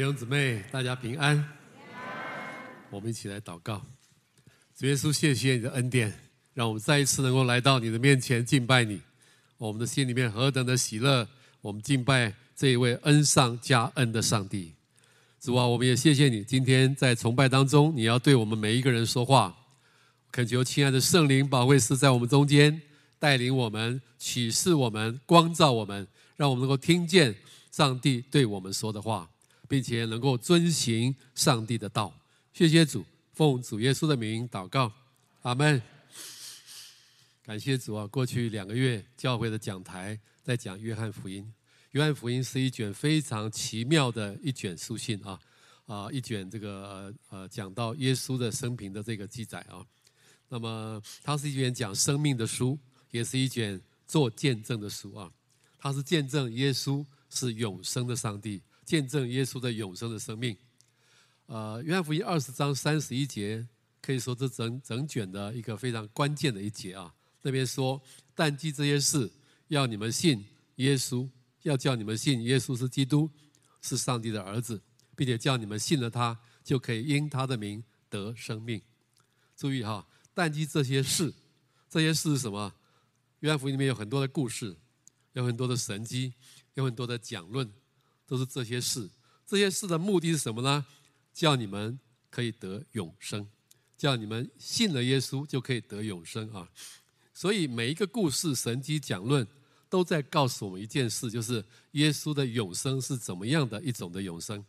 弟兄姊妹，大家平安。我们一起来祷告。主耶稣，谢谢你的恩典，让我们再一次能够来到你的面前敬拜你。我们的心里面何等的喜乐！我们敬拜这一位恩上加恩的上帝。主啊，我们也谢谢你，今天在崇拜当中，你要对我们每一个人说话。恳求亲爱的圣灵保惠师在我们中间带领我们、启示我们、光照我们，让我们能够听见上帝对我们说的话。并且能够遵行上帝的道，谢谢主，奉主耶稣的名祷告，阿门。感谢主啊！过去两个月，教会的讲台在讲约翰福音。约翰福音是一卷非常奇妙的一卷书信啊啊，一卷这个呃讲到耶稣的生平的这个记载啊。那么它是一卷讲生命的书，也是一卷做见证的书啊。它是见证耶稣是永生的上帝。见证耶稣的永生的生命，呃，约翰福音二十章三十一节，可以说这整整卷的一个非常关键的一节啊。那边说，但记这些事，要你们信耶稣，要叫你们信耶稣是基督，是上帝的儿子，并且叫你们信了他，就可以因他的名得生命。注意哈，但记这些事，这些事是什么？约翰福音里面有很多的故事，有很多的神迹，有很多的讲论。都是这些事，这些事的目的是什么呢？叫你们可以得永生，叫你们信了耶稣就可以得永生啊！所以每一个故事、神迹讲论都在告诉我们一件事，就是耶稣的永生是怎么样的一种的永生。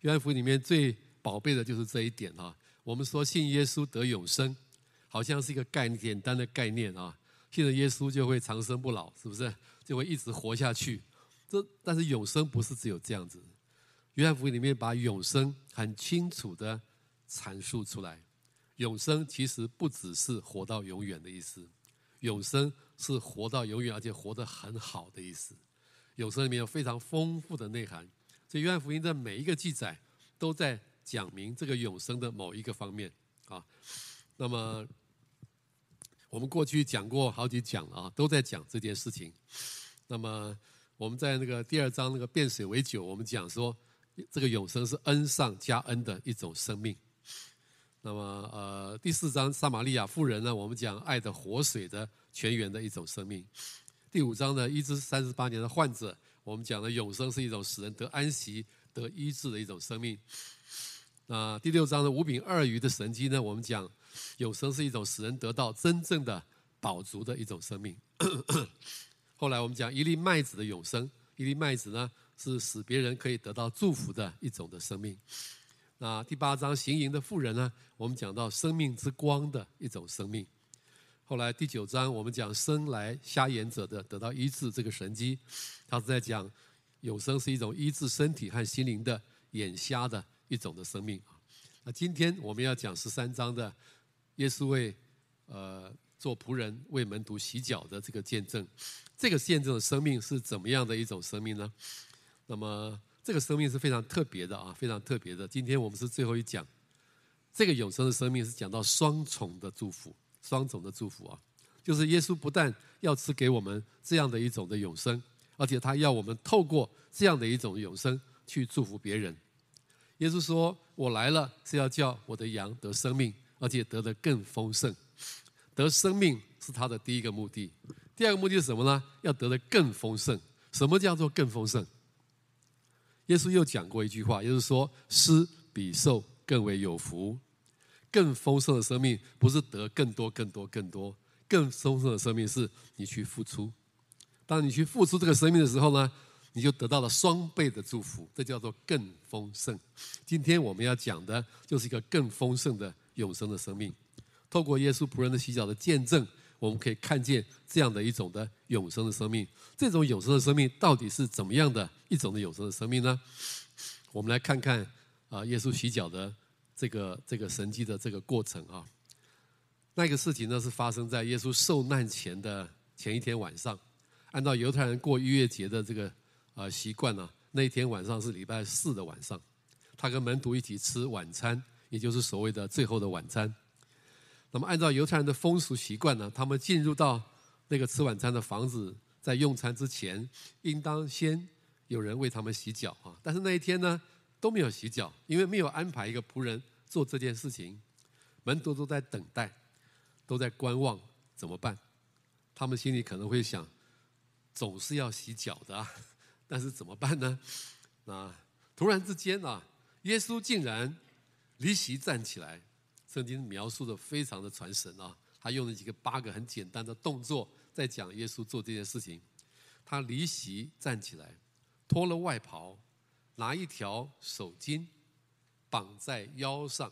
约翰福音里面最宝贝的就是这一点啊！我们说信耶稣得永生，好像是一个概念，简单的概念啊！信了耶稣就会长生不老，是不是？就会一直活下去。这但是永生不是只有这样子，约翰福音里面把永生很清楚的阐述出来。永生其实不只是活到永远的意思，永生是活到永远，而且活得很好的意思。永生里面有非常丰富的内涵，所以约翰福音的每一个记载都在讲明这个永生的某一个方面啊。那么我们过去讲过好几讲了啊，都在讲这件事情。那么。我们在那个第二章那个变水为酒，我们讲说这个永生是恩上加恩的一种生命。那么呃第四章撒玛利亚妇人呢，我们讲爱的活水的泉源的一种生命。第五章呢医治三十八年的患者，我们讲的永生是一种使人得安息得医治的一种生命。那第六章的五饼二鱼的神迹呢，我们讲永生是一种使人得到真正的饱足的一种生命。后来我们讲一粒麦子的永生，一粒麦子呢是使别人可以得到祝福的一种的生命。那第八章行淫的妇人呢，我们讲到生命之光的一种生命。后来第九章我们讲生来瞎眼者的得到医治这个神迹，他是在讲永生是一种医治身体和心灵的眼瞎的一种的生命。那今天我们要讲十三章的耶稣为呃。做仆人为门徒洗脚的这个见证，这个见证的生命是怎么样的一种生命呢？那么这个生命是非常特别的啊，非常特别的。今天我们是最后一讲，这个永生的生命是讲到双重的祝福，双重的祝福啊，就是耶稣不但要赐给我们这样的一种的永生，而且他要我们透过这样的一种永生去祝福别人。耶稣说：“我来了是要叫我的羊得生命，而且得的更丰盛。”得生命是他的第一个目的，第二个目的是什么呢？要得的更丰盛。什么叫做更丰盛？耶稣又讲过一句话，也就是说，施比受更为有福。更丰盛的生命不是得更多、更多、更多，更丰盛的生命是你去付出。当你去付出这个生命的时候呢，你就得到了双倍的祝福，这叫做更丰盛。今天我们要讲的就是一个更丰盛的永生的生命。透过耶稣仆人的洗脚的见证，我们可以看见这样的一种的永生的生命。这种永生的生命到底是怎么样的一种的永生的生命呢？我们来看看啊，耶稣洗脚的这个这个神迹的这个过程啊。那个事情呢，是发生在耶稣受难前的前一天晚上。按照犹太人过逾越节的这个啊习惯呢，那一天晚上是礼拜四的晚上，他跟门徒一起吃晚餐，也就是所谓的最后的晚餐。那么，按照犹太人的风俗习惯呢，他们进入到那个吃晚餐的房子，在用餐之前，应当先有人为他们洗脚啊。但是那一天呢，都没有洗脚，因为没有安排一个仆人做这件事情。门徒都在等待，都在观望，怎么办？他们心里可能会想：总是要洗脚的啊，但是怎么办呢？啊，突然之间啊，耶稣竟然离席站起来。圣经描述的非常的传神啊，他用了几个八个很简单的动作，在讲耶稣做这件事情。他离席站起来，脱了外袍，拿一条手巾绑在腰上。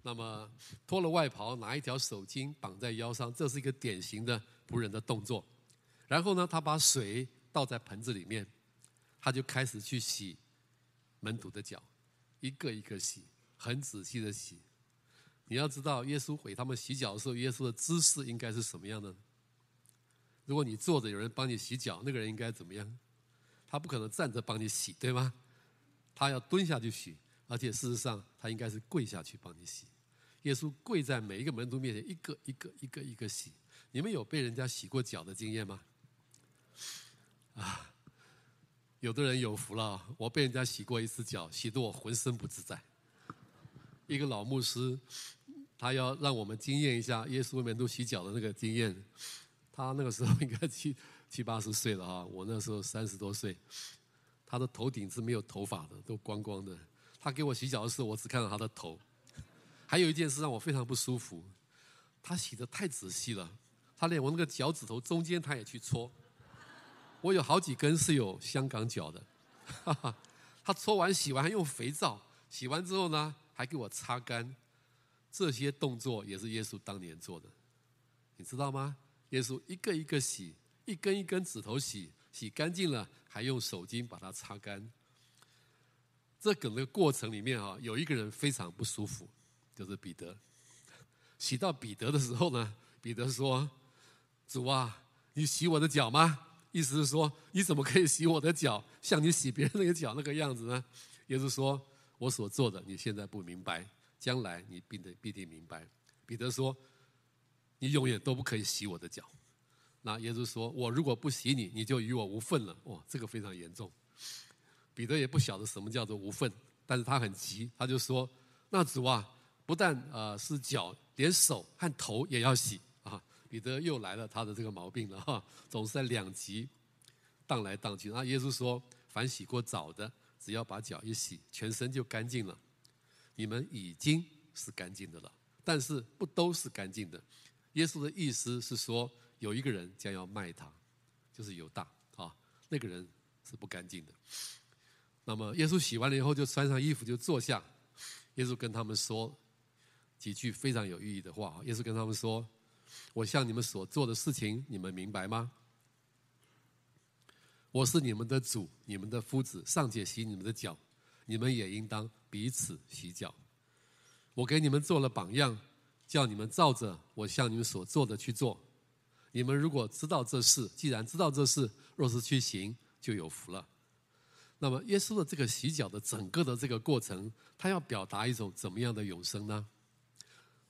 那么脱了外袍，拿一条手巾绑在腰上，这是一个典型的仆人的动作。然后呢，他把水倒在盆子里面，他就开始去洗门徒的脚，一个一个洗，很仔细的洗。你要知道，耶稣给他们洗脚的时候，耶稣的姿势应该是什么样的？如果你坐着，有人帮你洗脚，那个人应该怎么样？他不可能站着帮你洗，对吗？他要蹲下去洗，而且事实上，他应该是跪下去帮你洗。耶稣跪在每一个门徒面前，一个一个一个一个洗。你们有被人家洗过脚的经验吗？啊，有的人有福了，我被人家洗过一次脚，洗得我浑身不自在。一个老牧师，他要让我们惊艳一下耶稣为门徒洗脚的那个经验。他那个时候应该七七八十岁了啊，我那时候三十多岁。他的头顶是没有头发的，都光光的。他给我洗脚的时候，我只看到他的头。还有一件事让我非常不舒服，他洗的太仔细了，他连我那个脚趾头中间他也去搓。我有好几根是有香港脚的，哈哈。他搓完洗完还用肥皂，洗完之后呢？还给我擦干，这些动作也是耶稣当年做的，你知道吗？耶稣一个一个洗，一根一根指头洗，洗干净了，还用手巾把它擦干。这整个过程里面啊，有一个人非常不舒服，就是彼得。洗到彼得的时候呢，彼得说：“主啊，你洗我的脚吗？”意思是说，你怎么可以洗我的脚，像你洗别人那个脚那个样子呢？耶稣说。我所做的，你现在不明白，将来你必定必定明白。彼得说：“你永远都不可以洗我的脚。”那耶稣说：“我如果不洗你，你就与我无份了。”哇，这个非常严重。彼得也不晓得什么叫做无份，但是他很急，他就说：“那主啊，不但呃是脚，连手和头也要洗啊。”彼得又来了他的这个毛病了哈，总是在两极荡来荡去。那耶稣说：“凡洗过澡的。”只要把脚一洗，全身就干净了。你们已经是干净的了，但是不都是干净的。耶稣的意思是说，有一个人将要卖他，就是犹大啊，那个人是不干净的。那么耶稣洗完了以后，就穿上衣服就坐下。耶稣跟他们说几句非常有意义的话。耶稣跟他们说：“我向你们所做的事情，你们明白吗？”我是你们的主，你们的夫子，尚且洗你们的脚，你们也应当彼此洗脚。我给你们做了榜样，叫你们照着我向你们所做的去做。你们如果知道这事，既然知道这事，若是去行，就有福了。那么，耶稣的这个洗脚的整个的这个过程，他要表达一种怎么样的永生呢？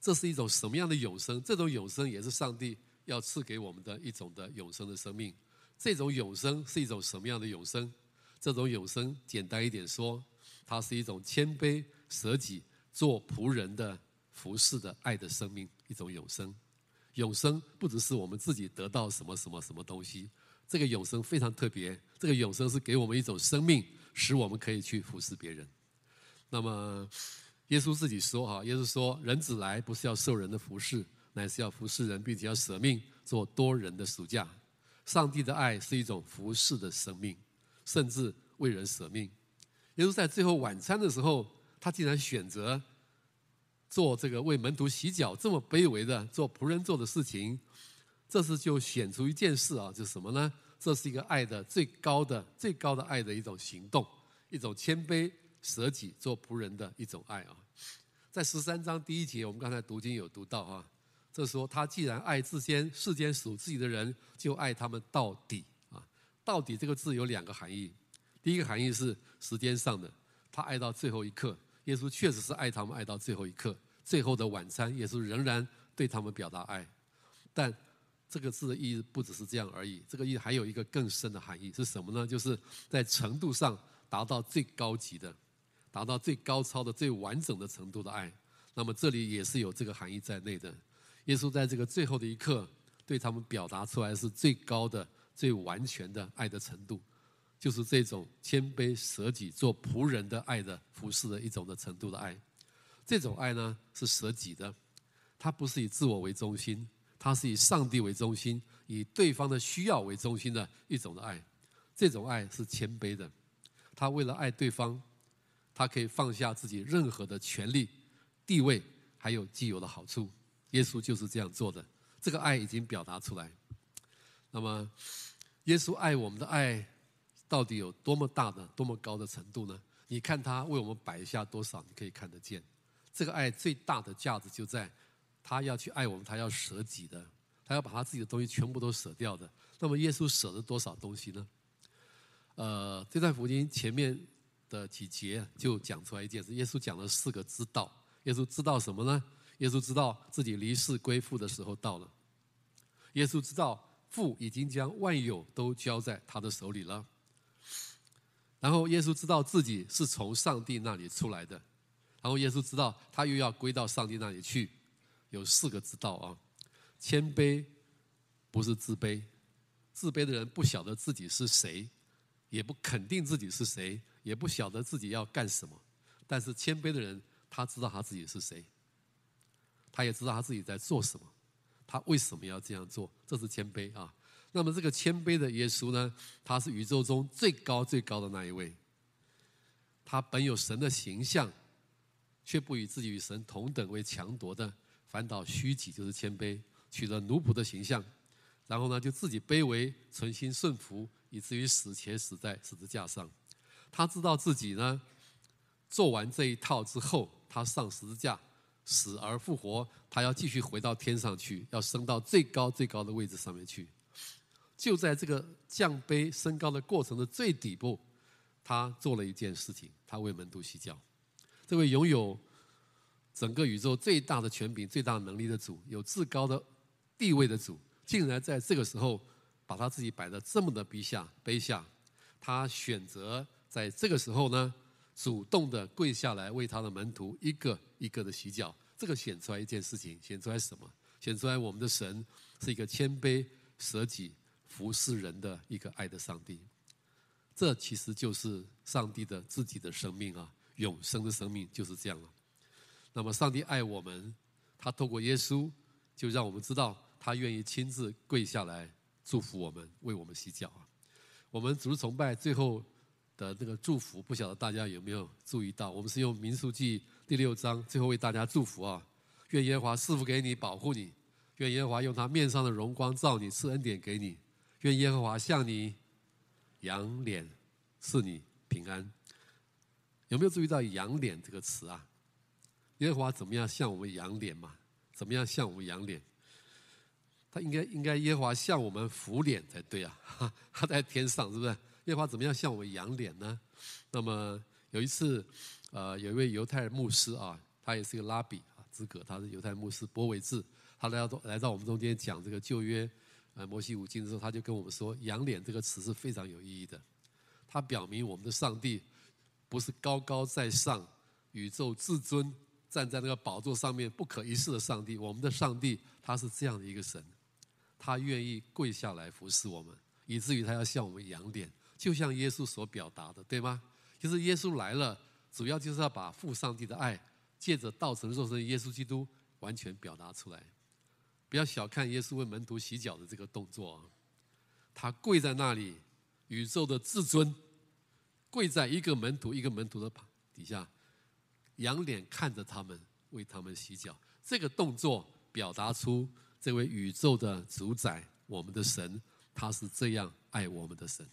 这是一种什么样的永生？这种永生也是上帝要赐给我们的一种的永生的生命。这种永生是一种什么样的永生？这种永生，简单一点说，它是一种谦卑、舍己、做仆人的服侍的爱的生命，一种永生。永生不只是我们自己得到什么什么什么东西，这个永生非常特别。这个永生是给我们一种生命，使我们可以去服侍别人。那么，耶稣自己说：“哈，耶稣说，人子来不是要受人的服侍，乃是要服侍人，并且要舍命做多人的赎价。”上帝的爱是一种服侍的生命，甚至为人舍命。耶稣在最后晚餐的时候，他竟然选择做这个为门徒洗脚，这么卑微的做仆人做的事情。这是就显出一件事啊，就是什么呢？这是一个爱的最高的、最高的爱的一种行动，一种谦卑舍己做仆人的一种爱啊。在十三章第一节，我们刚才读经有读到啊。这说他既然爱世间世间属自己的人，就爱他们到底啊！到底这个字有两个含义。第一个含义是时间上的，他爱到最后一刻。耶稣确实是爱他们爱到最后一刻。最后的晚餐，耶稣仍然对他们表达爱。但这个字的意义不只是这样而已，这个意义还有一个更深的含义是什么呢？就是在程度上达到最高级的达到最高超的、最完整的程度的爱。那么这里也是有这个含义在内的。耶稣在这个最后的一刻，对他们表达出来是最高的、最完全的爱的程度，就是这种谦卑舍己、做仆人的爱的服侍的一种的程度的爱。这种爱呢是舍己的，它不是以自我为中心，它是以上帝为中心，以对方的需要为中心的一种的爱。这种爱是谦卑的，他为了爱对方，他可以放下自己任何的权利、地位，还有既有的好处。耶稣就是这样做的，这个爱已经表达出来。那么，耶稣爱我们的爱到底有多么大的、多么高的程度呢？你看他为我们摆下多少，你可以看得见。这个爱最大的价值就在，他要去爱我们，他要舍己的，他要把他自己的东西全部都舍掉的。那么，耶稣舍了多少东西呢？呃，这段福音前面的几节就讲出来一件事。耶稣讲了四个知道。耶稣知道什么呢？耶稣知道自己离世归父的时候到了。耶稣知道父已经将万有都交在他的手里了。然后耶稣知道自己是从上帝那里出来的。然后耶稣知道他又要归到上帝那里去。有四个知道啊。谦卑不是自卑，自卑的人不晓得自己是谁。也不肯定自己是谁，也不晓得自己要干什么。但是谦卑的人，他知道他自己是谁，他也知道他自己在做什么，他为什么要这样做？这是谦卑啊。那么这个谦卑的耶稣呢，他是宇宙中最高最高的那一位。他本有神的形象，却不与自己与神同等为强夺的，反倒虚己，就是谦卑，取了奴仆的形象。然后呢，就自己卑微，存心顺服，以至于死，且死在十字架上。他知道自己呢，做完这一套之后，他上十字架，死而复活，他要继续回到天上去，要升到最高最高的位置上面去。就在这个降卑升高的过程的最底部，他做了一件事情，他为门徒洗脚。这位拥有整个宇宙最大的权柄、最大能力的主，有至高的地位的主。竟然在这个时候，把他自己摆得这么的卑下，卑下。他选择在这个时候呢，主动的跪下来为他的门徒一个一个的洗脚。这个显出来一件事情，显出来什么？显出来我们的神是一个谦卑舍己、服侍人的一个爱的上帝。这其实就是上帝的自己的生命啊，永生的生命就是这样了。那么上帝爱我们，他透过耶稣就让我们知道。他愿意亲自跪下来祝福我们，为我们洗脚啊！我们主日崇拜最后的那个祝福，不晓得大家有没有注意到？我们是用民数记第六章最后为大家祝福啊！愿耶和华赐福给你，保护你；愿耶和华用他面上的荣光照你，赐恩典给你；愿耶和华向你仰脸，赐你平安。有没有注意到“仰脸”这个词啊？耶和华怎么样向我们仰脸嘛？怎么样向我们仰脸？他应该应该耶和华向我们俯脸才对啊！他在天上是不是？耶和华怎么样向我们仰脸呢？那么有一次，呃，有一位犹太牧师啊，他也是个拉比啊，资格，他是犹太牧师波维治，他来到来到我们中间讲这个旧约呃摩西五经的时候，他就跟我们说，仰脸这个词是非常有意义的。他表明我们的上帝不是高高在上、宇宙至尊站在那个宝座上面不可一世的上帝，我们的上帝他是这样的一个神。他愿意跪下来服侍我们，以至于他要向我们仰脸，就像耶稣所表达的，对吗？就是耶稣来了，主要就是要把父上帝的爱，借着道成肉身耶稣基督完全表达出来。不要小看耶稣为门徒洗脚的这个动作，他跪在那里，宇宙的至尊，跪在一个门徒一个门徒的底下，仰脸看着他们，为他们洗脚。这个动作表达出。这位宇宙的主宰，我们的神，他是这样爱我们的神，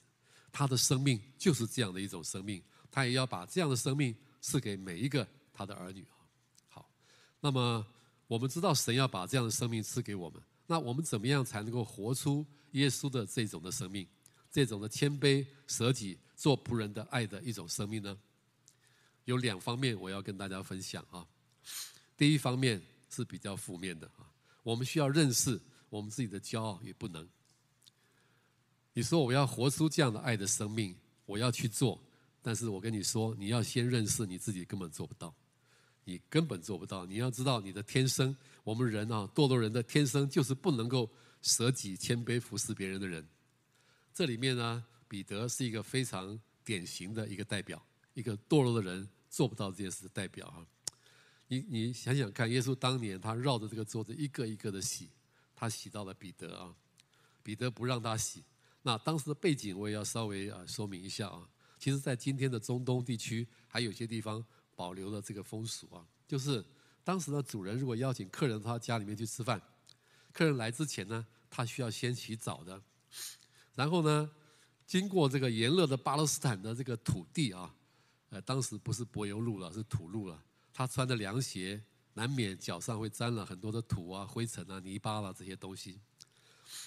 他的生命就是这样的一种生命，他也要把这样的生命赐给每一个他的儿女。好，那么我们知道神要把这样的生命赐给我们，那我们怎么样才能够活出耶稣的这种的生命，这种的谦卑舍己、做仆人的爱的一种生命呢？有两方面我要跟大家分享啊。第一方面是比较负面的啊。我们需要认识我们自己的骄傲与不能。你说我要活出这样的爱的生命，我要去做，但是我跟你说，你要先认识你自己，根本做不到，你根本做不到。你要知道你的天生，我们人啊，堕落人的天生就是不能够舍己谦卑服侍别人的人。这里面呢，彼得是一个非常典型的一个代表，一个堕落的人做不到这件事的代表啊。你你想想看，耶稣当年他绕着这个桌子一个一个的洗，他洗到了彼得啊，彼得不让他洗。那当时的背景我也要稍微啊说明一下啊。其实，在今天的中东地区，还有些地方保留了这个风俗啊，就是当时的主人如果邀请客人到他家里面去吃饭，客人来之前呢，他需要先洗澡的，然后呢，经过这个炎热的巴勒斯坦的这个土地啊，呃，当时不是柏油路了，是土路了。他穿着凉鞋，难免脚上会沾了很多的土啊、灰尘啊、泥巴啦、啊、这些东西。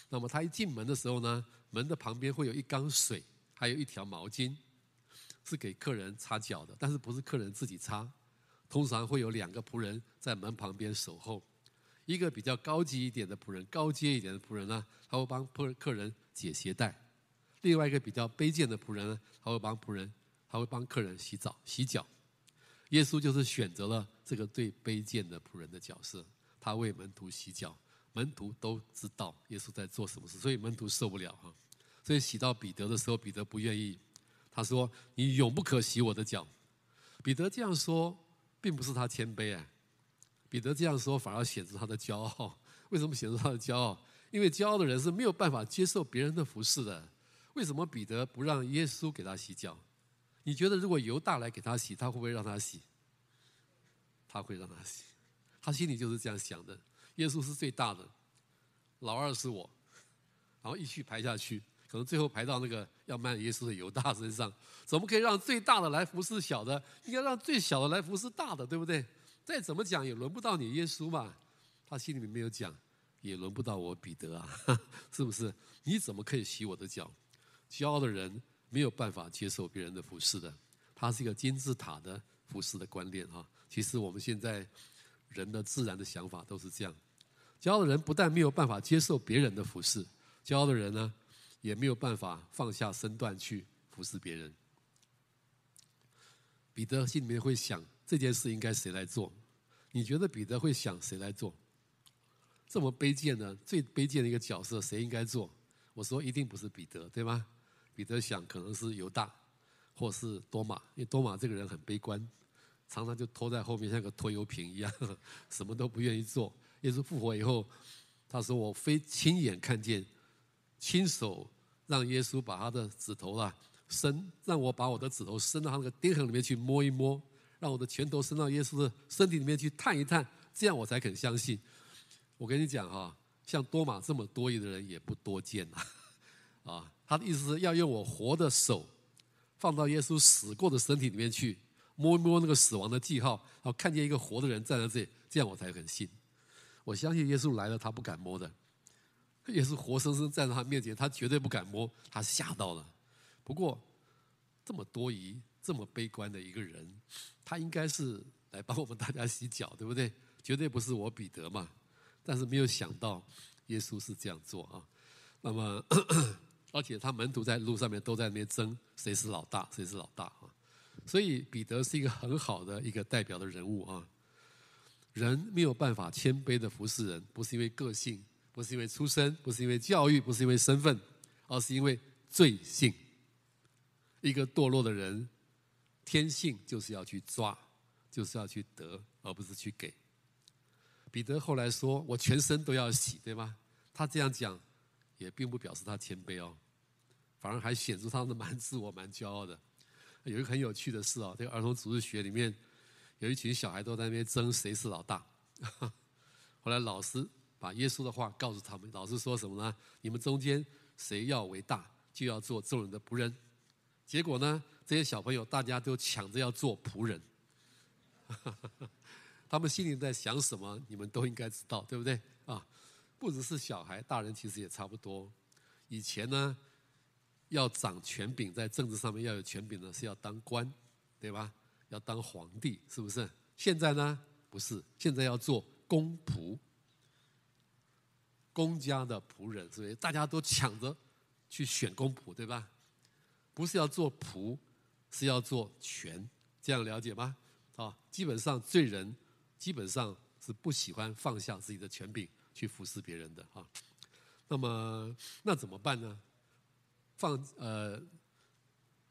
那么他一进门的时候呢，门的旁边会有一缸水，还有一条毛巾，是给客人擦脚的。但是不是客人自己擦，通常会有两个仆人在门旁边守候。一个比较高级一点的仆人，高阶一点的仆人呢，他会帮客客人解鞋带；另外一个比较卑贱的仆人呢，他会帮仆人，他会帮客人洗澡、洗脚。耶稣就是选择了这个最卑贱的仆人的角色，他为门徒洗脚，门徒都知道耶稣在做什么事，所以门徒受不了哈。所以洗到彼得的时候，彼得不愿意，他说：“你永不可洗我的脚。”彼得这样说，并不是他谦卑啊，彼得这样说反而显示他的骄傲。为什么显示他的骄傲？因为骄傲的人是没有办法接受别人的服侍的。为什么彼得不让耶稣给他洗脚？你觉得如果犹大来给他洗，他会不会让他洗？他会让他洗，他心里就是这样想的。耶稣是最大的，老二是我，然后一序排下去，可能最后排到那个要卖耶稣的犹大身上。怎么可以让最大的来服侍小的？应该让最小的来服侍大的，对不对？再怎么讲也轮不到你耶稣嘛。他心里面没有讲，也轮不到我彼得啊，是不是？你怎么可以洗我的脚？骄傲的人。没有办法接受别人的服侍的，他是一个金字塔的服侍的观念哈。其实我们现在人的自然的想法都是这样。骄傲的人不但没有办法接受别人的服侍，骄傲的人呢，也没有办法放下身段去服侍别人。彼得心里面会想，这件事应该谁来做？你觉得彼得会想谁来做？这么卑贱的、最卑贱的一个角色，谁应该做？我说一定不是彼得，对吗？彼得想，可能是犹大，或是多马，因为多马这个人很悲观，常常就拖在后面，像个拖油瓶一样，什么都不愿意做。耶稣复活以后，他说：“我非亲眼看见，亲手让耶稣把他的指头啊伸，让我把我的指头伸到他那个钉痕里面去摸一摸，让我的拳头伸到耶稣的身体里面去探一探，这样我才肯相信。”我跟你讲哈，像多马这么多疑的人也不多见呐，啊。他的意思是要用我活的手放到耶稣死过的身体里面去摸一摸那个死亡的记号，然后看见一个活的人站在这里，这样我才肯信。我相信耶稣来了，他不敢摸的。耶稣活生生站在他面前，他绝对不敢摸，他吓到了。不过这么多疑、这么悲观的一个人，他应该是来帮我们大家洗脚，对不对？绝对不是我彼得嘛。但是没有想到耶稣是这样做啊。那么。而且他门徒在路上面都在那边争谁是老大，谁是老大啊！所以彼得是一个很好的一个代表的人物啊。人没有办法谦卑的服侍人，不是因为个性，不是因为出身，不是因为教育，不是因为身份，而是因为罪性。一个堕落的人，天性就是要去抓，就是要去得，而不是去给。彼得后来说：“我全身都要洗，对吗？”他这样讲，也并不表示他谦卑哦。反而还显出他们蛮自我、蛮骄傲的。有一个很有趣的事啊，这个儿童主日学里面有一群小孩都在那边争谁是老大。后来老师把耶稣的话告诉他们，老师说什么呢？你们中间谁要为大，就要做众人的仆人。结果呢，这些小朋友大家都抢着要做仆人。他们心里在想什么？你们都应该知道，对不对？啊，不只是小孩，大人其实也差不多。以前呢，要掌权柄，在政治上面要有权柄呢，是要当官，对吧？要当皇帝，是不是？现在呢，不是，现在要做公仆，公家的仆人，所以大家都抢着去选公仆，对吧？不是要做仆，是要做权，这样了解吗？啊，基本上罪人基本上是不喜欢放下自己的权柄去服侍别人的啊。那么那怎么办呢？放呃，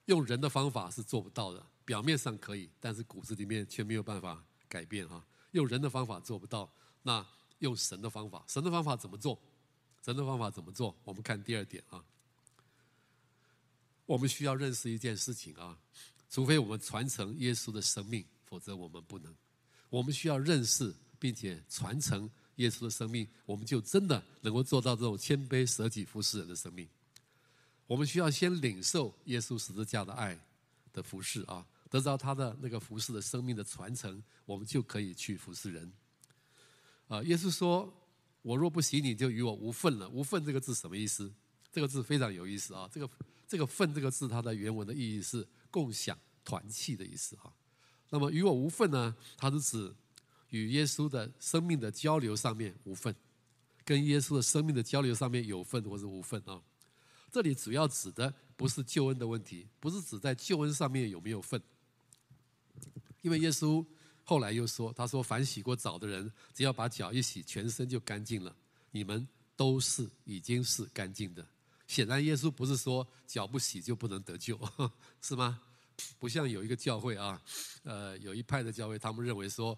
用人的方法是做不到的，表面上可以，但是骨子里面却没有办法改变哈。用人的方法做不到，那用神的方法，神的方法怎么做？神的方法怎么做？我们看第二点啊。我们需要认识一件事情啊，除非我们传承耶稣的生命，否则我们不能。我们需要认识并且传承耶稣的生命，我们就真的能够做到这种谦卑舍己服侍人的生命。我们需要先领受耶稣十字架的爱的服侍啊，得到他的那个服侍的生命的传承，我们就可以去服侍人。啊，耶稣说：“我若不洗你，就与我无份了。”无份这个字什么意思？这个字非常有意思啊，这个。这个“份”这个字，它的原文的意义是共享、团契的意思哈。那么与我无份呢？它是指与耶稣的生命的交流上面无份，跟耶稣的生命的交流上面有份或是无份啊。这里主要指的不是救恩的问题，不是指在救恩上面有没有份。因为耶稣后来又说：“他说，凡洗过澡的人，只要把脚一洗，全身就干净了。你们都是已经是干净的。”显然，耶稣不是说脚不洗就不能得救，是吗？不像有一个教会啊，呃，有一派的教会，他们认为说，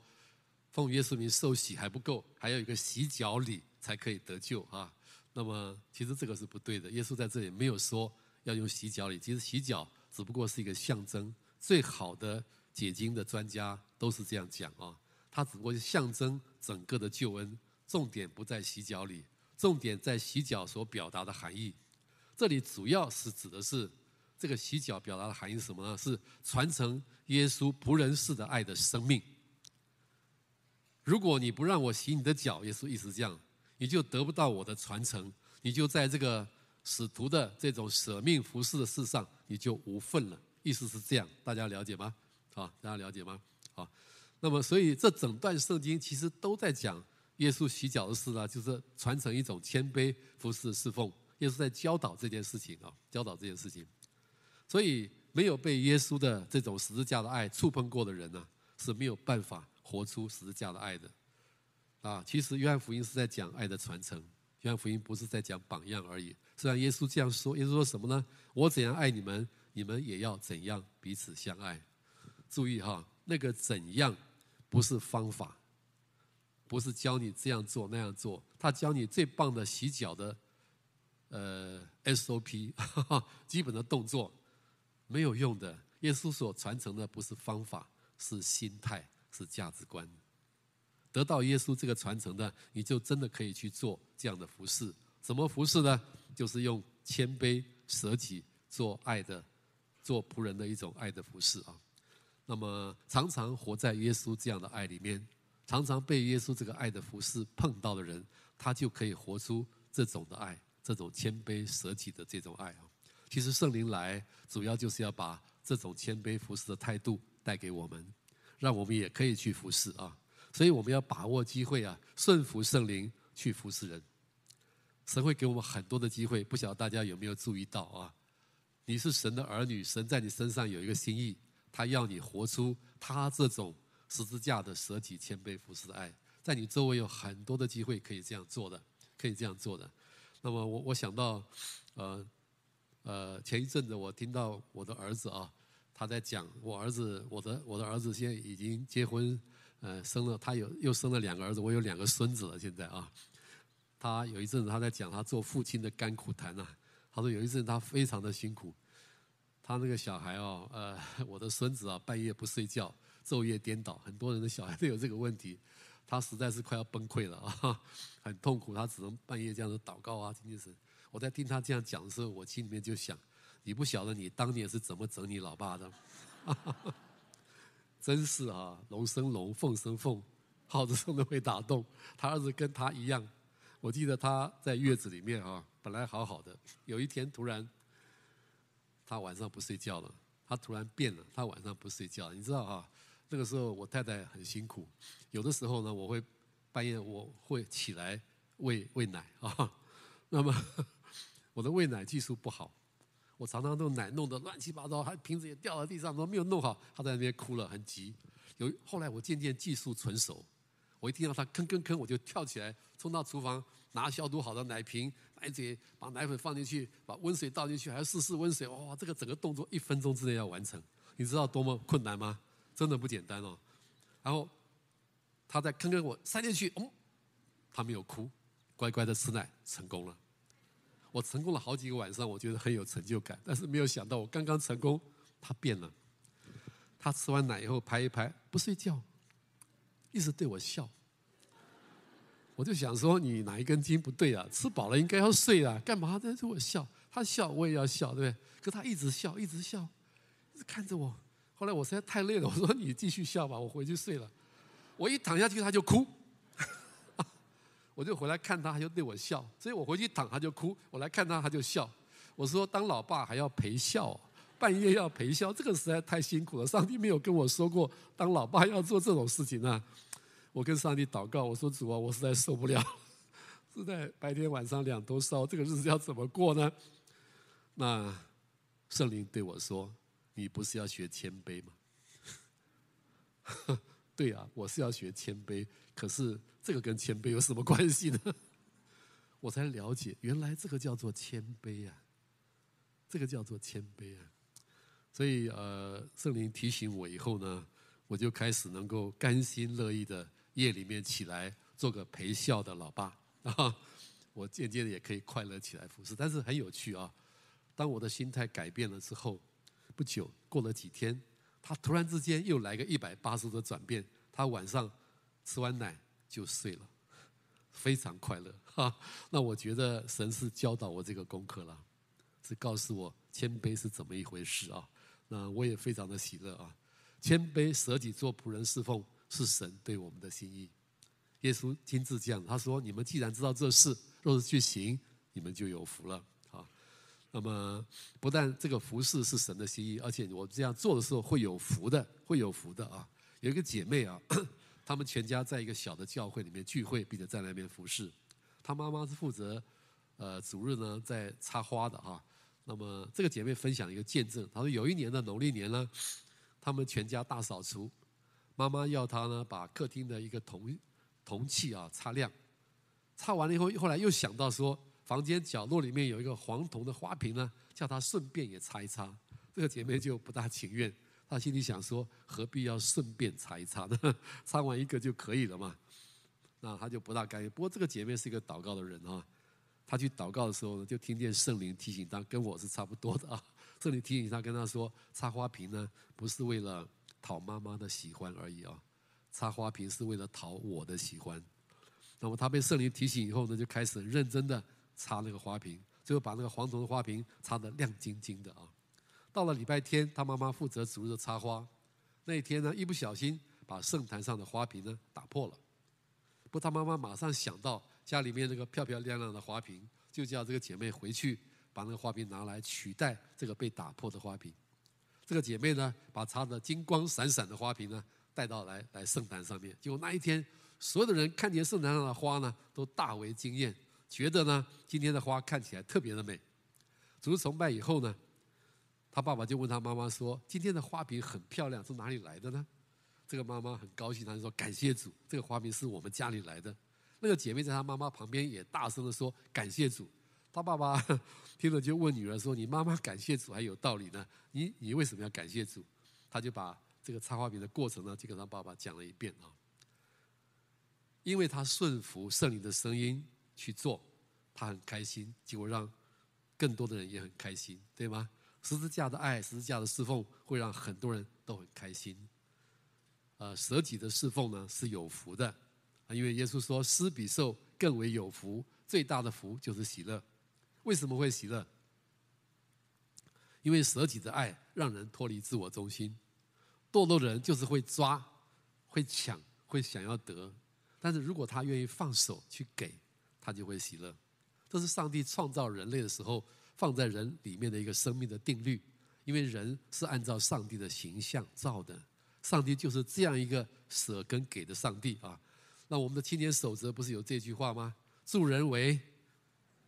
奉耶稣名受洗还不够，还要一个洗脚礼才可以得救啊。那么，其实这个是不对的。耶稣在这里没有说要用洗脚礼，其实洗脚只不过是一个象征。最好的解经的专家都是这样讲啊，它只不过是象征整个的救恩，重点不在洗脚里，重点在洗脚所表达的含义。这里主要是指的是这个洗脚表达的含义是什么呢？是传承耶稣仆人式的爱的生命。如果你不让我洗你的脚，耶稣意思这样，你就得不到我的传承，你就在这个使徒的这种舍命服侍的事上，你就无份了。意思是这样，大家了解吗？好，大家了解吗？啊，那么所以这整段圣经其实都在讲耶稣洗脚的事啊，就是传承一种谦卑服侍侍奉。耶稣在教导这件事情啊，教导这件事情，所以没有被耶稣的这种十字架的爱触碰过的人呢，是没有办法活出十字架的爱的。啊，其实约翰福音是在讲爱的传承，约翰福音不是在讲榜样而已。虽然耶稣这样说，耶稣说什么呢？我怎样爱你们，你们也要怎样彼此相爱。注意哈，那个怎样不是方法，不是教你这样做那样做，他教你最棒的洗脚的。呃，SOP 基本的动作没有用的。耶稣所传承的不是方法，是心态，是价值观。得到耶稣这个传承的，你就真的可以去做这样的服侍。什么服侍呢？就是用谦卑舍己做爱的，做仆人的一种爱的服侍啊。那么常常活在耶稣这样的爱里面，常常被耶稣这个爱的服侍碰到的人，他就可以活出这种的爱。这种谦卑舍己的这种爱啊，其实圣灵来主要就是要把这种谦卑服侍的态度带给我们，让我们也可以去服侍啊。所以我们要把握机会啊，顺服圣灵去服侍人。神会给我们很多的机会，不晓得大家有没有注意到啊？你是神的儿女，神在你身上有一个心意，他要你活出他这种十字架的舍己谦卑服侍的爱，在你周围有很多的机会可以这样做的，可以这样做的。那么我我想到，呃，呃，前一阵子我听到我的儿子啊，他在讲，我儿子，我的我的儿子现在已经结婚，呃，生了，他有又生了两个儿子，我有两个孙子了，现在啊，他有一阵子他在讲他做父亲的甘苦谈啊，他说有一阵他非常的辛苦，他那个小孩哦，呃，我的孙子啊，半夜不睡觉，昼夜颠倒，很多人的小孩都有这个问题。他实在是快要崩溃了啊，很痛苦，他只能半夜这样子祷告啊，精神。我在听他这样讲的时候，我心里面就想：你不晓得你当年是怎么整你老爸的，真是啊，龙生龙，凤生凤，耗子声都会打洞。他儿子跟他一样，我记得他在月子里面啊，本来好好的，有一天突然，他晚上不睡觉了，他突然变了，他晚上不睡觉，你知道啊？那个时候我太太很辛苦，有的时候呢，我会半夜我会起来喂喂奶啊。那么 我的喂奶技术不好，我常常弄奶弄得乱七八糟，还瓶子也掉到地上，都没有弄好，他在那边哭了，很急。有后来我渐渐技术纯熟，我一听到他吭吭吭，我就跳起来冲到厨房，拿消毒好的奶瓶、奶嘴，把奶粉放进去，把温水倒进去，还要试试温水。哇，这个整个动作一分钟之内要完成，你知道多么困难吗？真的不简单哦。然后他在吭吭我塞进去，嗯，他没有哭，乖乖的吃奶，成功了。我成功了好几个晚上，我觉得很有成就感。但是没有想到，我刚刚成功，他变了。他吃完奶以后拍一拍，不睡觉，一直对我笑。我就想说，你哪一根筋不对啊？吃饱了应该要睡啊，干嘛在对我笑？他笑我也要笑，对不对？可他一直笑，一直笑，一直看着我。后来我实在太累了，我说你继续笑吧，我回去睡了。我一躺下去，他就哭。我就回来看他，他就对我笑，所以我回去躺，他就哭。我来看他，他就笑。我说当老爸还要陪笑，半夜要陪笑，这个实在太辛苦了。上帝没有跟我说过，当老爸要做这种事情啊。我跟上帝祷告，我说主啊，我实在受不了，实在白天晚上两头烧，这个日子要怎么过呢？那圣灵对我说：“你不是要学谦卑吗？” 对啊，我是要学谦卑，可是这个跟谦卑有什么关系呢？我才了解，原来这个叫做谦卑啊，这个叫做谦卑啊。所以呃，圣灵提醒我以后呢，我就开始能够甘心乐意的夜里面起来做个陪笑的老爸 啊。我渐渐的也可以快乐起来服侍，但是很有趣啊。当我的心态改变了之后，不久过了几天。他突然之间又来个一百八十度的转变，他晚上吃完奶就睡了，非常快乐 哈。那我觉得神是教导我这个功课了，是告诉我谦卑是怎么一回事啊。那我也非常的喜乐啊。谦卑舍己做仆人侍奉是神对我们的心意。耶稣亲自这样，他说：“你们既然知道这事，若是去行，你们就有福了。”啊那么，不但这个服侍是神的心意，而且我这样做的时候会有福的，会有福的啊！有一个姐妹啊，她们全家在一个小的教会里面聚会，并且在那边服侍。她妈妈是负责呃主日呢在插花的啊。那么这个姐妹分享一个见证，她说有一年的农历年呢，他们全家大扫除，妈妈要她呢把客厅的一个铜铜器啊擦亮，擦完了以后，后来又想到说。房间角落里面有一个黄铜的花瓶呢，叫她顺便也擦一擦。这个姐妹就不大情愿，她心里想说：何必要顺便擦一擦呢？擦完一个就可以了嘛。那她就不大甘愿。不过这个姐妹是一个祷告的人啊，她去祷告的时候呢，就听见圣灵提醒她，跟我是差不多的啊。圣灵提醒她，跟她说：擦花瓶呢，不是为了讨妈妈的喜欢而已啊，擦花瓶是为了讨我的喜欢。那么她被圣灵提醒以后呢，就开始认真的。擦那个花瓶，最后把那个黄铜的花瓶擦得亮晶晶的啊！到了礼拜天，他妈妈负责主日的插花。那一天呢，一不小心把圣坛上的花瓶呢打破了。不他妈妈马上想到家里面那个漂漂亮亮的花瓶，就叫这个姐妹回去把那个花瓶拿来取代这个被打破的花瓶。这个姐妹呢，把擦得金光闪闪的花瓶呢带到来来圣坛上面。结果那一天，所有的人看见圣坛上的花呢，都大为惊艳。觉得呢，今天的花看起来特别的美。主日崇拜以后呢，他爸爸就问他妈妈说：“今天的花瓶很漂亮，从哪里来的呢？”这个妈妈很高兴，她就说：“感谢主，这个花瓶是我们家里来的。”那个姐妹在她妈妈旁边也大声的说：“感谢主。”他爸爸 听了就问女儿说：“你妈妈感谢主还有道理呢？你你为什么要感谢主？”他就把这个插花瓶的过程呢，就跟他爸爸讲了一遍啊。因为他顺服圣灵的声音。去做，他很开心，结果让更多的人也很开心，对吗？十字架的爱，十字架的侍奉，会让很多人都很开心。呃，舍己的侍奉呢是有福的，因为耶稣说施比受更为有福，最大的福就是喜乐。为什么会喜乐？因为舍己的爱让人脱离自我中心，堕落的人就是会抓、会抢、会想要得，但是如果他愿意放手去给。他就会喜乐，这是上帝创造人类的时候放在人里面的一个生命的定律。因为人是按照上帝的形象造的，上帝就是这样一个舍跟给的上帝啊。那我们的青年守则不是有这句话吗？助人为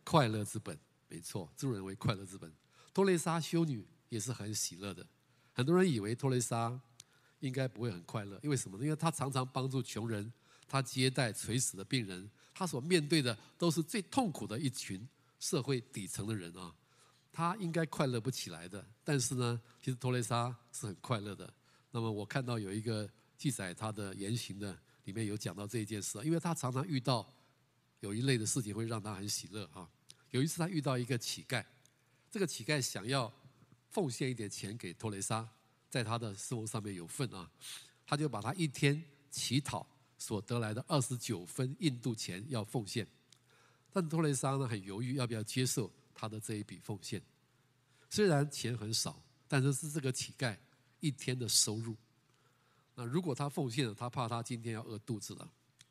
快乐之本，没错，助人为快乐之本。托雷莎修女也是很喜乐的。很多人以为托雷莎应该不会很快乐，因为什么呢？因为她常常帮助穷人，她接待垂死的病人，她所面对的都是最痛苦的一群社会底层的人啊。她应该快乐不起来的。但是呢，其实托雷莎是很快乐的。那么我看到有一个记载她的言行的，里面有讲到这一件事，因为她常常遇到有一类的事情会让她很喜乐啊。有一次他遇到一个乞丐，这个乞丐想要奉献一点钱给托雷莎，在他的生活上面有份啊，他就把他一天乞讨所得来的二十九分印度钱要奉献，但托雷莎呢很犹豫要不要接受他的这一笔奉献，虽然钱很少，但是是这个乞丐一天的收入。那如果他奉献了，他怕他今天要饿肚子了。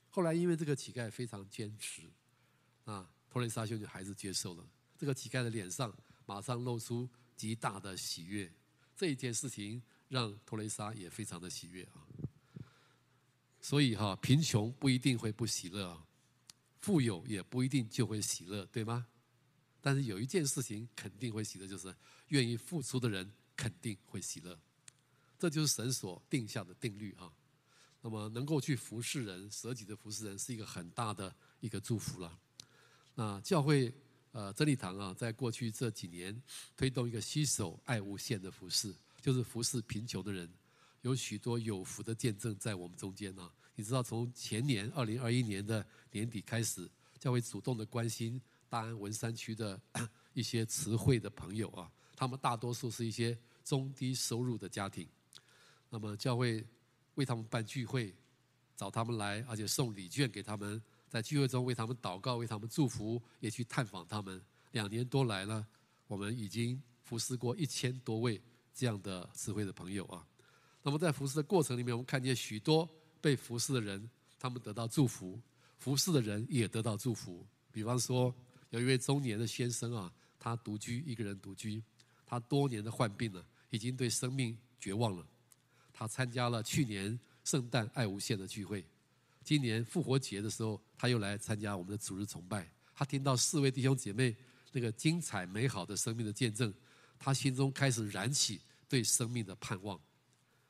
后来因为这个乞丐非常坚持，啊，托雷莎修女还是接受了。这个乞丐的脸上马上露出极大的喜悦，这一件事情让托雷莎也非常的喜悦啊。所以哈，贫穷不一定会不喜乐啊，富有也不一定就会喜乐，对吗？但是有一件事情肯定会喜乐，就是愿意付出的人肯定会喜乐，这就是神所定下的定律啊。那么能够去服侍人、舍己的服侍人，是一个很大的一个祝福了。那教会。呃，真理堂啊，在过去这几年推动一个携手爱无限的服事，就是服侍贫穷的人，有许多有福的见证在我们中间啊。你知道，从前年二零二一年的年底开始，教会主动的关心大安文山区的 一些慈惠的朋友啊，他们大多数是一些中低收入的家庭，那么教会为他们办聚会，找他们来，而且送礼券给他们。在聚会中为他们祷告，为他们祝福，也去探访他们。两年多来呢，我们已经服侍过一千多位这样的智慧的朋友啊。那么在服侍的过程里面，我们看见许多被服侍的人，他们得到祝福；服侍的人也得到祝福。比方说，有一位中年的先生啊，他独居，一个人独居，他多年的患病了，已经对生命绝望了。他参加了去年圣诞爱无限的聚会。今年复活节的时候，他又来参加我们的主日崇拜。他听到四位弟兄姐妹那个精彩美好的生命的见证，他心中开始燃起对生命的盼望。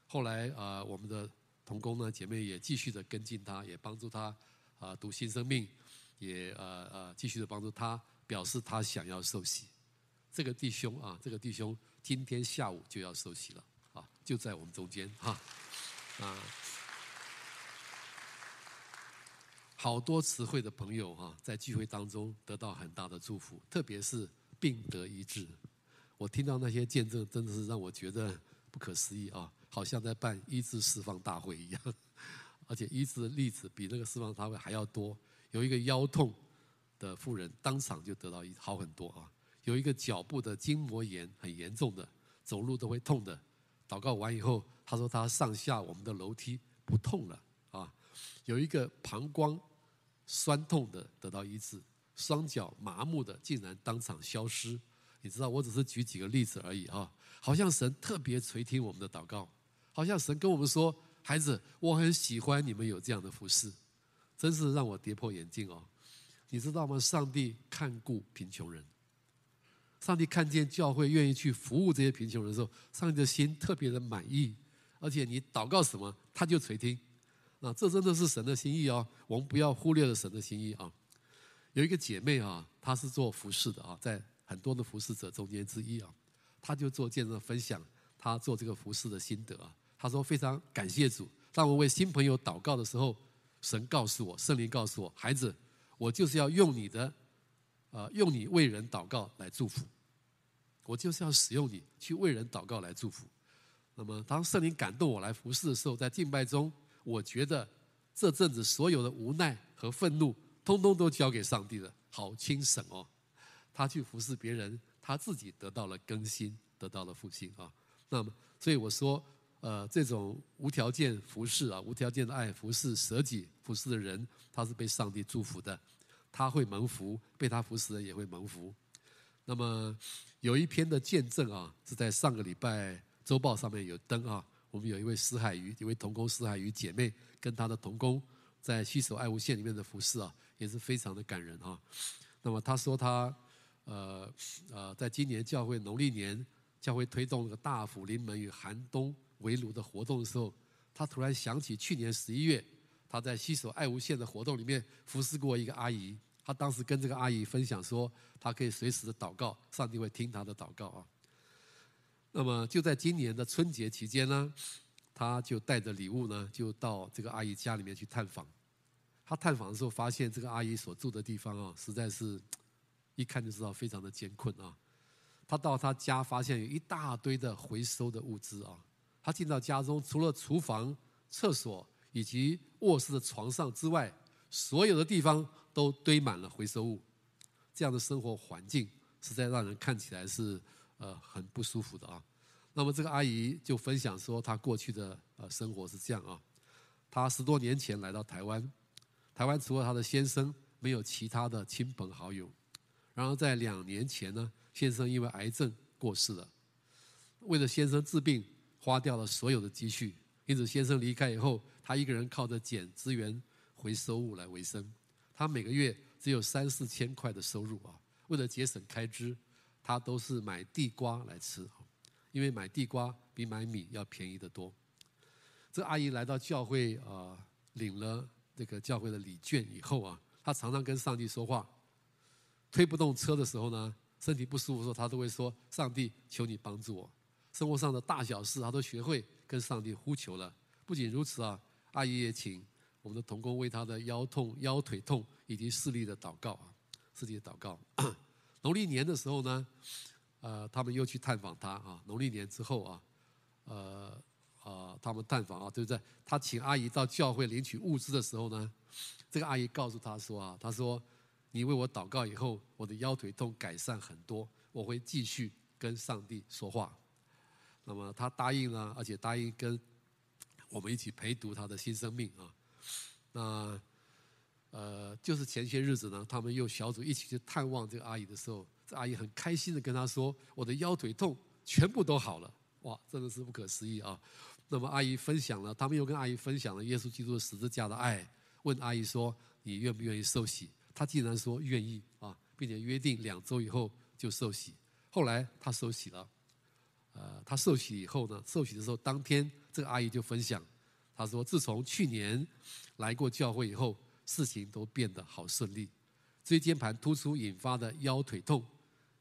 后来啊、我们的同工呢，姐妹也继续的跟进他，也帮助他啊、读新生命，也呃呃继续的帮助他，表示他想要受洗。这个弟兄啊，这个弟兄今天下午就要受洗了啊，就在我们中间哈啊。好多慈惠的朋友哈，在聚会当中得到很大的祝福，特别是病得医治。我听到那些见证，真的是让我觉得不可思议啊，好像在办医治释放大会一样。而且医治的例子比那个释放大会还要多。有一个腰痛的妇人，当场就得到好很多啊。有一个脚部的筋膜炎很严重的，走路都会痛的，祷告完以后，他说他上下我们的楼梯不痛了啊。有一个膀胱酸痛的得到医治，双脚麻木的竟然当场消失。你知道，我只是举几个例子而已啊，好像神特别垂听我们的祷告，好像神跟我们说：“孩子，我很喜欢你们有这样的服饰，真是让我跌破眼镜哦。”你知道吗？上帝看顾贫穷人，上帝看见教会愿意去服务这些贫穷人的时候，上帝的心特别的满意，而且你祷告什么，他就垂听。啊，这真的是神的心意哦！我们不要忽略了神的心意啊。有一个姐妹啊，她是做服侍的啊，在很多的服侍者中间之一啊，她就做见证分享她做这个服侍的心得啊。她说非常感谢主，当我为新朋友祷告的时候，神告诉我，圣灵告诉我，孩子，我就是要用你的，呃，用你为人祷告来祝福，我就是要使用你去为人祷告来祝福。那么当圣灵感动我来服侍的时候，在敬拜中。我觉得这阵子所有的无奈和愤怒，通通都交给上帝了，好轻省哦。他去服侍别人，他自己得到了更新，得到了复兴啊。那么，所以我说，呃，这种无条件服侍啊，无条件的爱服侍、舍己服侍的人，他是被上帝祝福的，他会蒙福，被他服侍的也会蒙福。那么有一篇的见证啊，是在上个礼拜周报上面有登啊。我们有一位施海瑜，一位同工施海瑜姐妹，跟她的同工在西手爱无限里面的服侍啊，也是非常的感人啊。那么她说她呃呃，在今年教会农历年，教会推动那个大福临门与寒冬围炉的活动的时候，她突然想起去年十一月她在西首爱无限的活动里面服侍过一个阿姨，她当时跟这个阿姨分享说，她可以随时的祷告，上帝会听她的祷告啊。那么就在今年的春节期间呢，他就带着礼物呢，就到这个阿姨家里面去探访。他探访的时候，发现这个阿姨所住的地方啊，实在是，一看就知道非常的艰困啊。他到他家，发现有一大堆的回收的物资啊。他进到家中，除了厨房、厕所以及卧室的床上之外，所有的地方都堆满了回收物。这样的生活环境，实在让人看起来是呃很不舒服的啊。那么这个阿姨就分享说，她过去的呃生活是这样啊。她十多年前来到台湾。台湾除了她的先生，没有其他的亲朋好友。然后在两年前呢，先生因为癌症过世了。为了先生治病，花掉了所有的积蓄。因此，先生离开以后，他一个人靠着捡资源回收物来维生。他每个月只有三四千块的收入啊。为了节省开支，他都是买地瓜来吃，因为买地瓜比买米要便宜得多。这阿姨来到教会啊，领了。这个教会的礼券以后啊，她常常跟上帝说话。推不动车的时候呢，身体不舒服的时候，她都会说：“上帝，求你帮助我。”生活上的大小事，她都学会跟上帝呼求了。不仅如此啊，阿姨也请我们的童工为她的腰痛、腰腿痛以及视力的祷告啊，视力的祷告。农历年的时候呢，呃，他们又去探访他啊。农历年之后啊，呃。呃，他们探访啊，对不对？他请阿姨到教会领取物资的时候呢，这个阿姨告诉他说啊，他说：“你为我祷告以后，我的腰腿痛改善很多，我会继续跟上帝说话。”那么他答应了，而且答应跟我们一起陪读他的新生命啊。那呃，就是前些日子呢，他们又小组一起去探望这个阿姨的时候，这阿姨很开心的跟他说：“我的腰腿痛全部都好了。”哇，真的是不可思议啊！那么阿姨分享了，他们又跟阿姨分享了耶稣基督的十字架的爱，问阿姨说：“你愿不愿意受洗？”她竟然说愿意啊，并且约定两周以后就受洗。后来她受洗了，呃，她受洗以后呢，受洗的时候当天，这个阿姨就分享，她说：“自从去年来过教会以后，事情都变得好顺利。椎间盘突出引发的腰腿痛，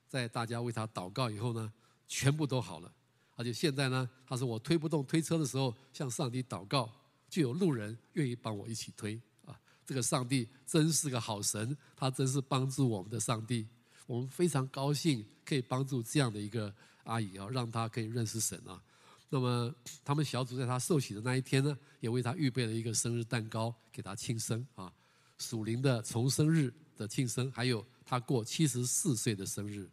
在大家为他祷告以后呢，全部都好了。”而且现在呢，他说我推不动推车的时候，向上帝祷告，就有路人愿意帮我一起推啊！这个上帝真是个好神，他真是帮助我们的上帝。我们非常高兴可以帮助这样的一个阿姨啊，让她可以认识神啊。那么他们小组在他受洗的那一天呢，也为他预备了一个生日蛋糕给他庆生啊，属灵的重生日的庆生，还有他过七十四岁的生日。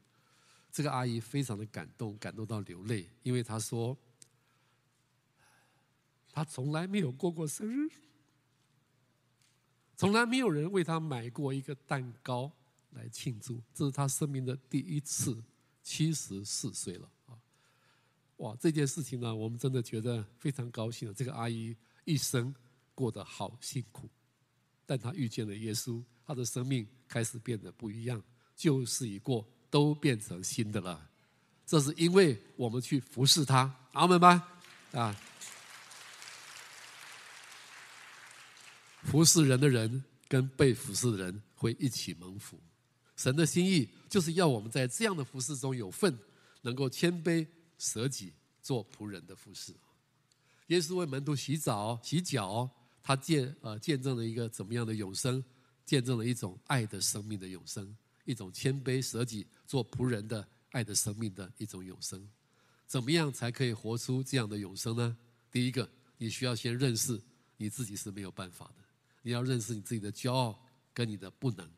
这个阿姨非常的感动，感动到流泪，因为她说，她从来没有过过生日，从来没有人为她买过一个蛋糕来庆祝，这是她生命的第一次，七十四岁了！哇，这件事情呢，我们真的觉得非常高兴。这个阿姨一生过得好辛苦，但她遇见了耶稣，她的生命开始变得不一样，旧事已过。都变成新的了，这是因为我们去服侍他，阿门吗？啊，服侍人的人跟被服侍的人会一起蒙福。神的心意就是要我们在这样的服侍中有份，能够谦卑舍己，做仆人的服侍。耶稣为门徒洗澡、洗脚，他见呃见证了一个怎么样的永生？见证了一种爱的生命的永生。一种谦卑舍己、做仆人的爱的生命的一种永生，怎么样才可以活出这样的永生呢？第一个，你需要先认识你自己是没有办法的，你要认识你自己的骄傲跟你的不能。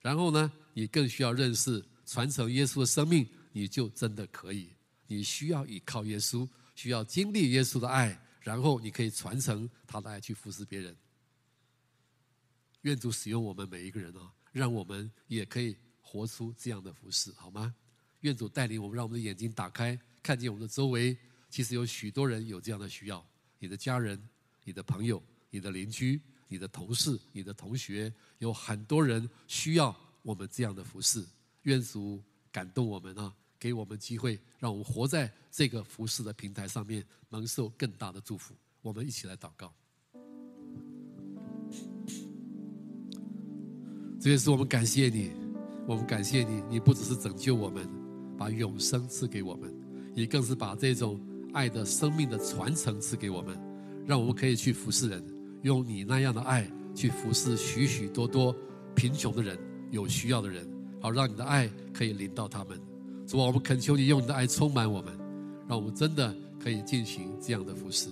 然后呢，你更需要认识传承耶稣的生命，你就真的可以。你需要依靠耶稣，需要经历耶稣的爱，然后你可以传承他的爱去服侍别人。愿主使用我们每一个人啊！让我们也可以活出这样的服事，好吗？愿主带领我们，让我们的眼睛打开，看见我们的周围，其实有许多人有这样的需要。你的家人、你的朋友、你的邻居、你的同事、你的同学，有很多人需要我们这样的服事。愿主感动我们啊，给我们机会，让我们活在这个服侍的平台上面，蒙受更大的祝福。我们一起来祷告。这也是我们感谢你，我们感谢你，你不只是拯救我们，把永生赐给我们，你更是把这种爱的生命的传承赐给我们，让我们可以去服侍人，用你那样的爱去服侍许许多多贫穷的人、有需要的人，好让你的爱可以临到他们。主啊，我们恳求你用你的爱充满我们，让我们真的可以进行这样的服侍。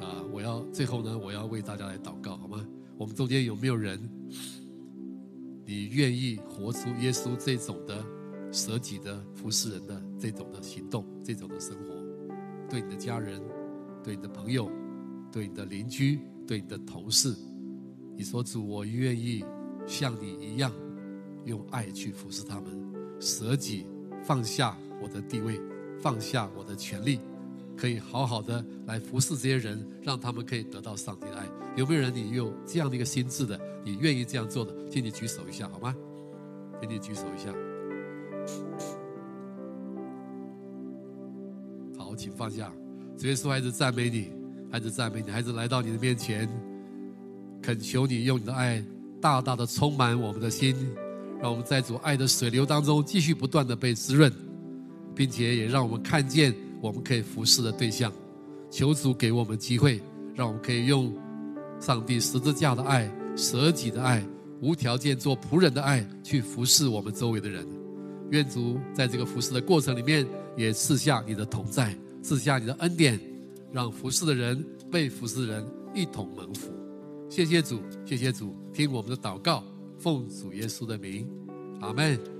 啊，我要最后呢，我要为大家来祷告，好吗？我们中间有没有人，你愿意活出耶稣这种的舍己的服侍人的这种的行动，这种的生活，对你的家人，对你的朋友，对你的邻居，对你的同事，你说主，我愿意像你一样，用爱去服侍他们。舍己，放下我的地位，放下我的权利，可以好好的来服侍这些人，让他们可以得到上帝的爱。有没有人你有这样的一个心智的？你愿意这样做的？请你举手一下好吗？请你举手一下。好，请放下。主耶稣，孩子赞美你，孩子赞美你，孩子来到你的面前，恳求你用你的爱大大的充满我们的心。让我们在主爱的水流当中继续不断的被滋润，并且也让我们看见我们可以服侍的对象。求主给我们机会，让我们可以用上帝十字架的爱、舍己的爱、无条件做仆人的爱去服侍我们周围的人。愿主在这个服侍的过程里面也赐下你的同在，赐下你的恩典，让服侍的人、被服侍的人一同蒙福。谢谢主，谢谢主，听我们的祷告。奉主耶稣的名，阿门。